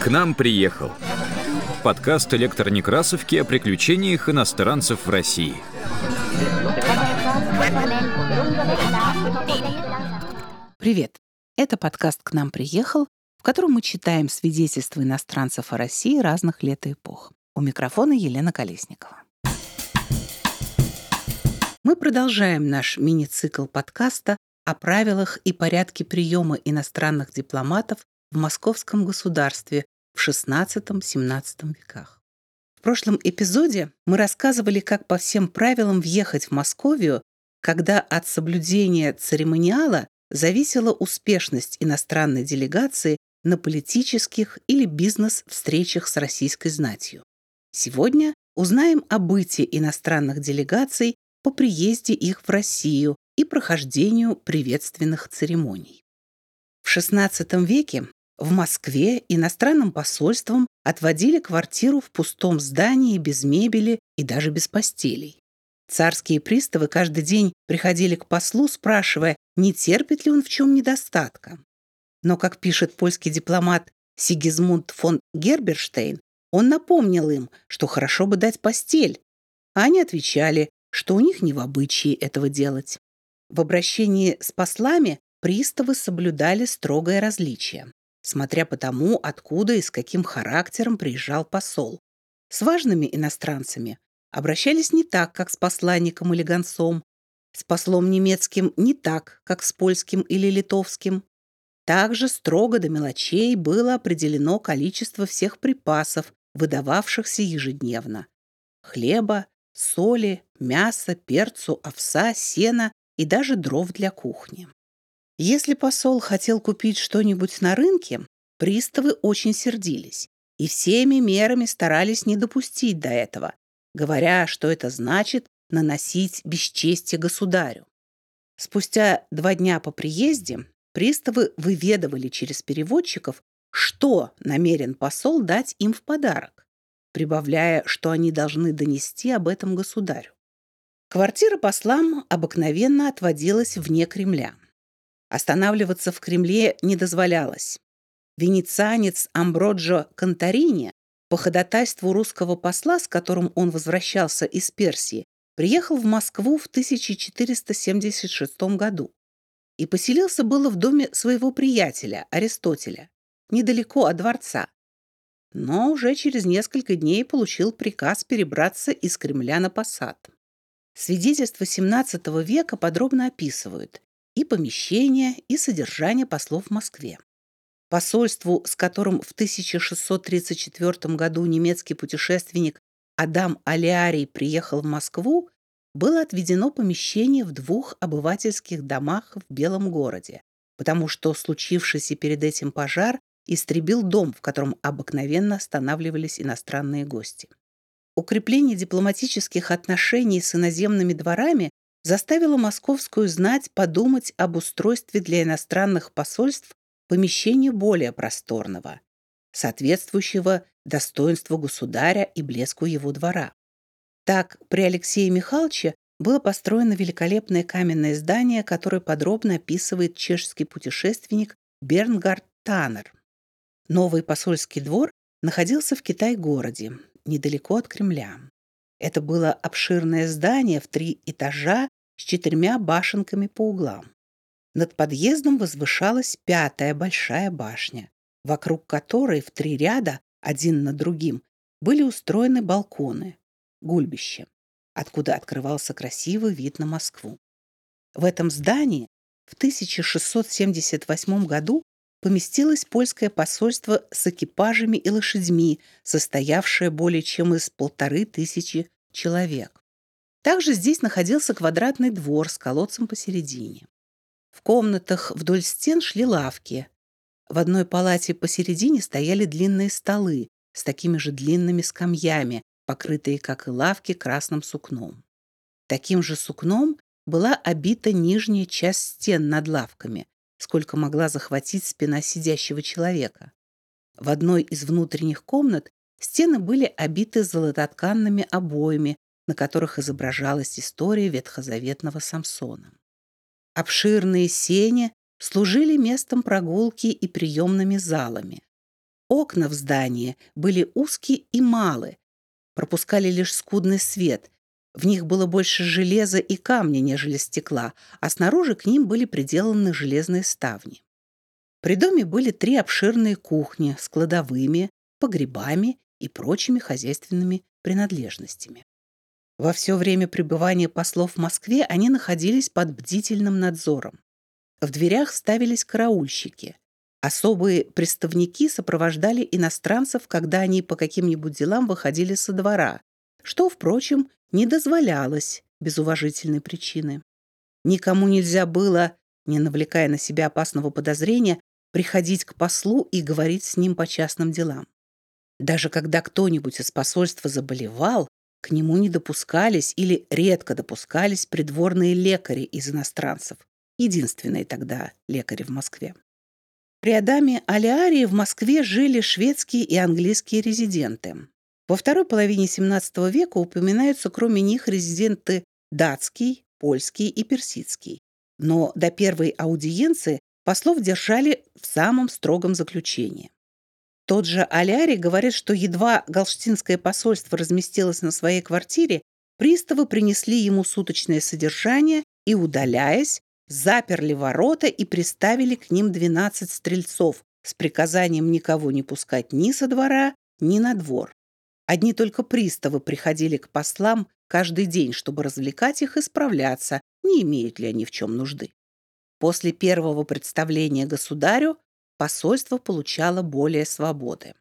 К нам приехал. Подкаст электронекрасовки о приключениях иностранцев в России. Привет! Это подкаст «К нам приехал», в котором мы читаем свидетельства иностранцев о России разных лет и эпох. У микрофона Елена Колесникова. Мы продолжаем наш мини-цикл подкаста о правилах и порядке приема иностранных дипломатов в московском государстве в XVI-XVII веках. В прошлом эпизоде мы рассказывали, как по всем правилам въехать в Московию, когда от соблюдения церемониала зависела успешность иностранной делегации на политических или бизнес-встречах с российской знатью. Сегодня узнаем о быте иностранных делегаций по приезде их в Россию и прохождению приветственных церемоний. В XVI веке в Москве иностранным посольством отводили квартиру в пустом здании без мебели и даже без постелей. Царские приставы каждый день приходили к послу, спрашивая, не терпит ли он в чем недостатка. Но, как пишет польский дипломат Сигизмунд фон Герберштейн, он напомнил им, что хорошо бы дать постель. А они отвечали, что у них не в обычае этого делать. В обращении с послами приставы соблюдали строгое различие, смотря по тому, откуда и с каким характером приезжал посол. С важными иностранцами обращались не так, как с посланником или гонцом, с послом немецким не так, как с польским или литовским. Также строго до мелочей было определено количество всех припасов, выдававшихся ежедневно. Хлеба, соли, мяса, перцу, овса, сена и даже дров для кухни. Если посол хотел купить что-нибудь на рынке, приставы очень сердились и всеми мерами старались не допустить до этого, говоря, что это значит наносить бесчестие государю. Спустя два дня по приезде приставы выведывали через переводчиков, что намерен посол дать им в подарок прибавляя, что они должны донести об этом государю. Квартира послам обыкновенно отводилась вне Кремля. Останавливаться в Кремле не дозволялось. Венецианец Амброджо Конторини по ходатайству русского посла, с которым он возвращался из Персии, приехал в Москву в 1476 году и поселился было в доме своего приятеля Аристотеля, недалеко от дворца, но уже через несколько дней получил приказ перебраться из Кремля на Посад. Свидетельства XVII века подробно описывают и помещение, и содержание послов в Москве. Посольству, с которым в 1634 году немецкий путешественник Адам Алиарий приехал в Москву, было отведено помещение в двух обывательских домах в Белом городе, потому что случившийся перед этим пожар истребил дом, в котором обыкновенно останавливались иностранные гости. Укрепление дипломатических отношений с иноземными дворами заставило московскую знать подумать об устройстве для иностранных посольств помещения более просторного, соответствующего достоинству государя и блеску его двора. Так, при Алексее Михайловиче было построено великолепное каменное здание, которое подробно описывает чешский путешественник Бернгард Таннер. Новый посольский двор находился в Китай-городе, недалеко от Кремля. Это было обширное здание в три этажа с четырьмя башенками по углам. Над подъездом возвышалась пятая большая башня, вокруг которой в три ряда, один над другим, были устроены балконы, гульбище, откуда открывался красивый вид на Москву. В этом здании в 1678 году поместилось польское посольство с экипажами и лошадьми, состоявшее более чем из полторы тысячи человек. Также здесь находился квадратный двор с колодцем посередине. В комнатах вдоль стен шли лавки. В одной палате посередине стояли длинные столы с такими же длинными скамьями, покрытые, как и лавки, красным сукном. Таким же сукном была обита нижняя часть стен над лавками, сколько могла захватить спина сидящего человека. В одной из внутренних комнат стены были обиты золототканными обоями, на которых изображалась история ветхозаветного Самсона. Обширные сени служили местом прогулки и приемными залами. Окна в здании были узкие и малы, пропускали лишь скудный свет. В них было больше железа и камня, нежели стекла, а снаружи к ним были приделаны железные ставни. При доме были три обширные кухни с кладовыми, погребами и прочими хозяйственными принадлежностями. Во все время пребывания послов в Москве они находились под бдительным надзором. В дверях ставились караульщики. Особые представники сопровождали иностранцев, когда они по каким-нибудь делам выходили со двора, что, впрочем, не дозволялось без уважительной причины. Никому нельзя было, не навлекая на себя опасного подозрения, приходить к послу и говорить с ним по частным делам. Даже когда кто-нибудь из посольства заболевал, к нему не допускались или редко допускались придворные лекари из иностранцев, единственные тогда лекари в Москве. При Адаме Алиарии в Москве жили шведские и английские резиденты. Во второй половине XVII века упоминаются кроме них резиденты датский, польский и персидский. Но до первой аудиенции послов держали в самом строгом заключении. Тот же Аляри говорит, что едва Галштинское посольство разместилось на своей квартире, приставы принесли ему суточное содержание и, удаляясь, заперли ворота и приставили к ним 12 стрельцов с приказанием никого не пускать ни со двора, ни на двор. Одни только приставы приходили к послам каждый день, чтобы развлекать их и справляться, не имеют ли они в чем нужды. После первого представления государю посольство получало более свободы.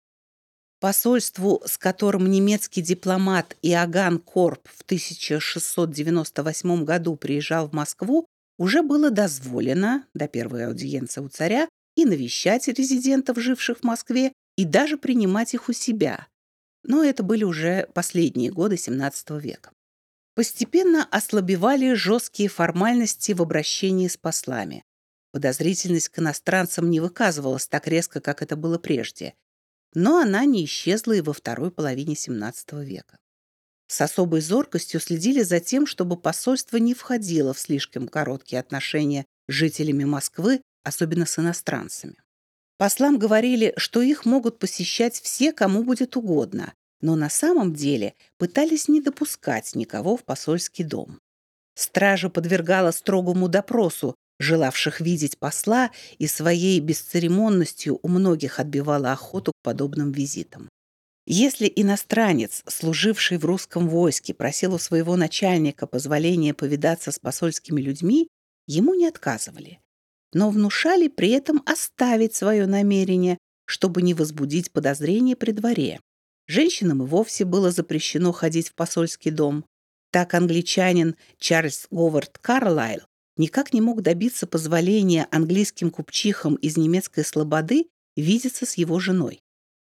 Посольству, с которым немецкий дипломат Иоганн Корп в 1698 году приезжал в Москву, уже было дозволено, до первой аудиенции у царя, и навещать резидентов, живших в Москве, и даже принимать их у себя. Но это были уже последние годы XVII века. Постепенно ослабевали жесткие формальности в обращении с послами. Подозрительность к иностранцам не выказывалась так резко, как это было прежде, но она не исчезла и во второй половине XVII века. С особой зоркостью следили за тем, чтобы посольство не входило в слишком короткие отношения с жителями Москвы, особенно с иностранцами. Послам говорили, что их могут посещать все, кому будет угодно, но на самом деле пытались не допускать никого в посольский дом. Стража подвергала строгому допросу желавших видеть посла, и своей бесцеремонностью у многих отбивала охоту к подобным визитам. Если иностранец, служивший в русском войске, просил у своего начальника позволения повидаться с посольскими людьми, ему не отказывали, но внушали при этом оставить свое намерение, чтобы не возбудить подозрения при дворе. Женщинам и вовсе было запрещено ходить в посольский дом. Так англичанин Чарльз Говард Карлайл никак не мог добиться позволения английским купчихам из немецкой слободы видеться с его женой.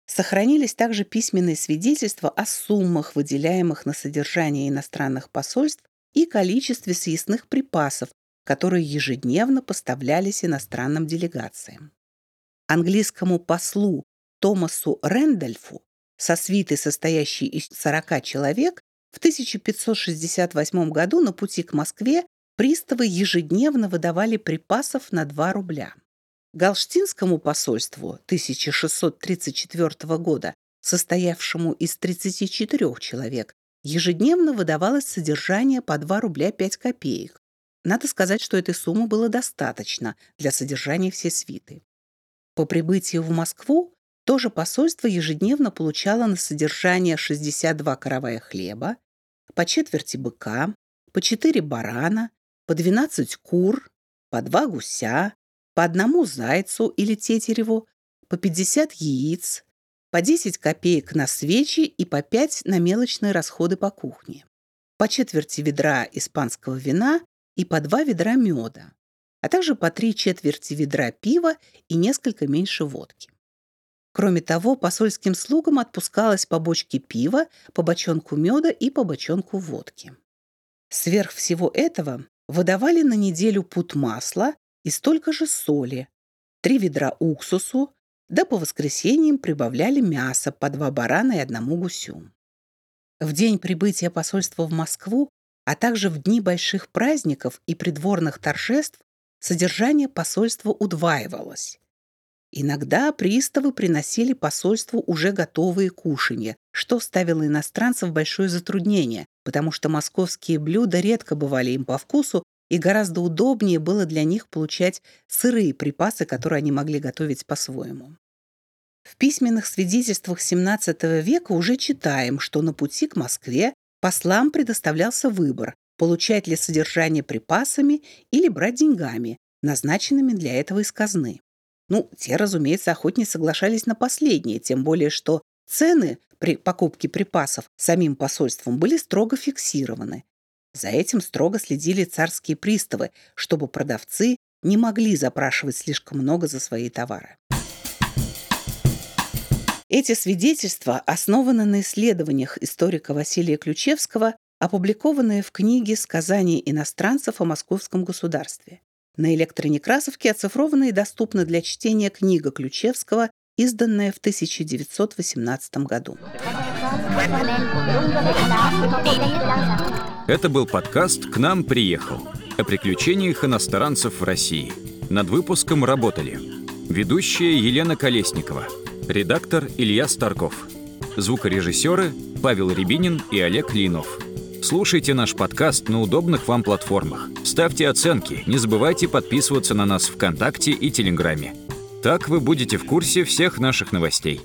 Сохранились также письменные свидетельства о суммах, выделяемых на содержание иностранных посольств и количестве съестных припасов, которые ежедневно поставлялись иностранным делегациям. Английскому послу Томасу Рэндольфу со свитой, состоящей из 40 человек, в 1568 году на пути к Москве приставы ежедневно выдавали припасов на 2 рубля. Галштинскому посольству 1634 года, состоявшему из 34 человек, ежедневно выдавалось содержание по 2 рубля 5 копеек. Надо сказать, что этой суммы было достаточно для содержания всей свиты. По прибытию в Москву тоже посольство ежедневно получало на содержание 62 каравая хлеба, по четверти быка, по 4 барана, по 12 кур, по два гуся, по одному зайцу или тетереву, по 50 яиц, по 10 копеек на свечи и по 5 на мелочные расходы по кухне, по четверти ведра испанского вина и по два ведра меда, а также по три четверти ведра пива и несколько меньше водки. Кроме того, посольским слугам отпускалось по бочке пива, по бочонку меда и по бочонку водки. Сверх всего этого выдавали на неделю пуд масла и столько же соли, три ведра уксусу, да по воскресеньям прибавляли мясо по два барана и одному гусю. В день прибытия посольства в Москву, а также в дни больших праздников и придворных торжеств содержание посольства удваивалось. Иногда приставы приносили посольству уже готовые кушанья, что ставило иностранцев в большое затруднение, потому что московские блюда редко бывали им по вкусу, и гораздо удобнее было для них получать сырые припасы, которые они могли готовить по-своему. В письменных свидетельствах XVII века уже читаем, что на пути к Москве послам предоставлялся выбор получать ли содержание припасами или брать деньгами, назначенными для этого из казны. Ну, те, разумеется, охотнее соглашались на последнее, тем более что цены при покупке припасов самим посольством были строго фиксированы. За этим строго следили царские приставы, чтобы продавцы не могли запрашивать слишком много за свои товары. Эти свидетельства основаны на исследованиях историка Василия Ключевского опубликованные в книге «Сказания иностранцев о московском государстве». На электронекрасовке оцифрована и доступна для чтения книга Ключевского, изданная в 1918 году. Это был подкаст «К нам приехал» о приключениях иностранцев в России. Над выпуском работали ведущая Елена Колесникова, редактор Илья Старков, звукорежиссеры Павел Рябинин и Олег Линов – Слушайте наш подкаст на удобных вам платформах. Ставьте оценки, не забывайте подписываться на нас ВКонтакте и Телеграме. Так вы будете в курсе всех наших новостей.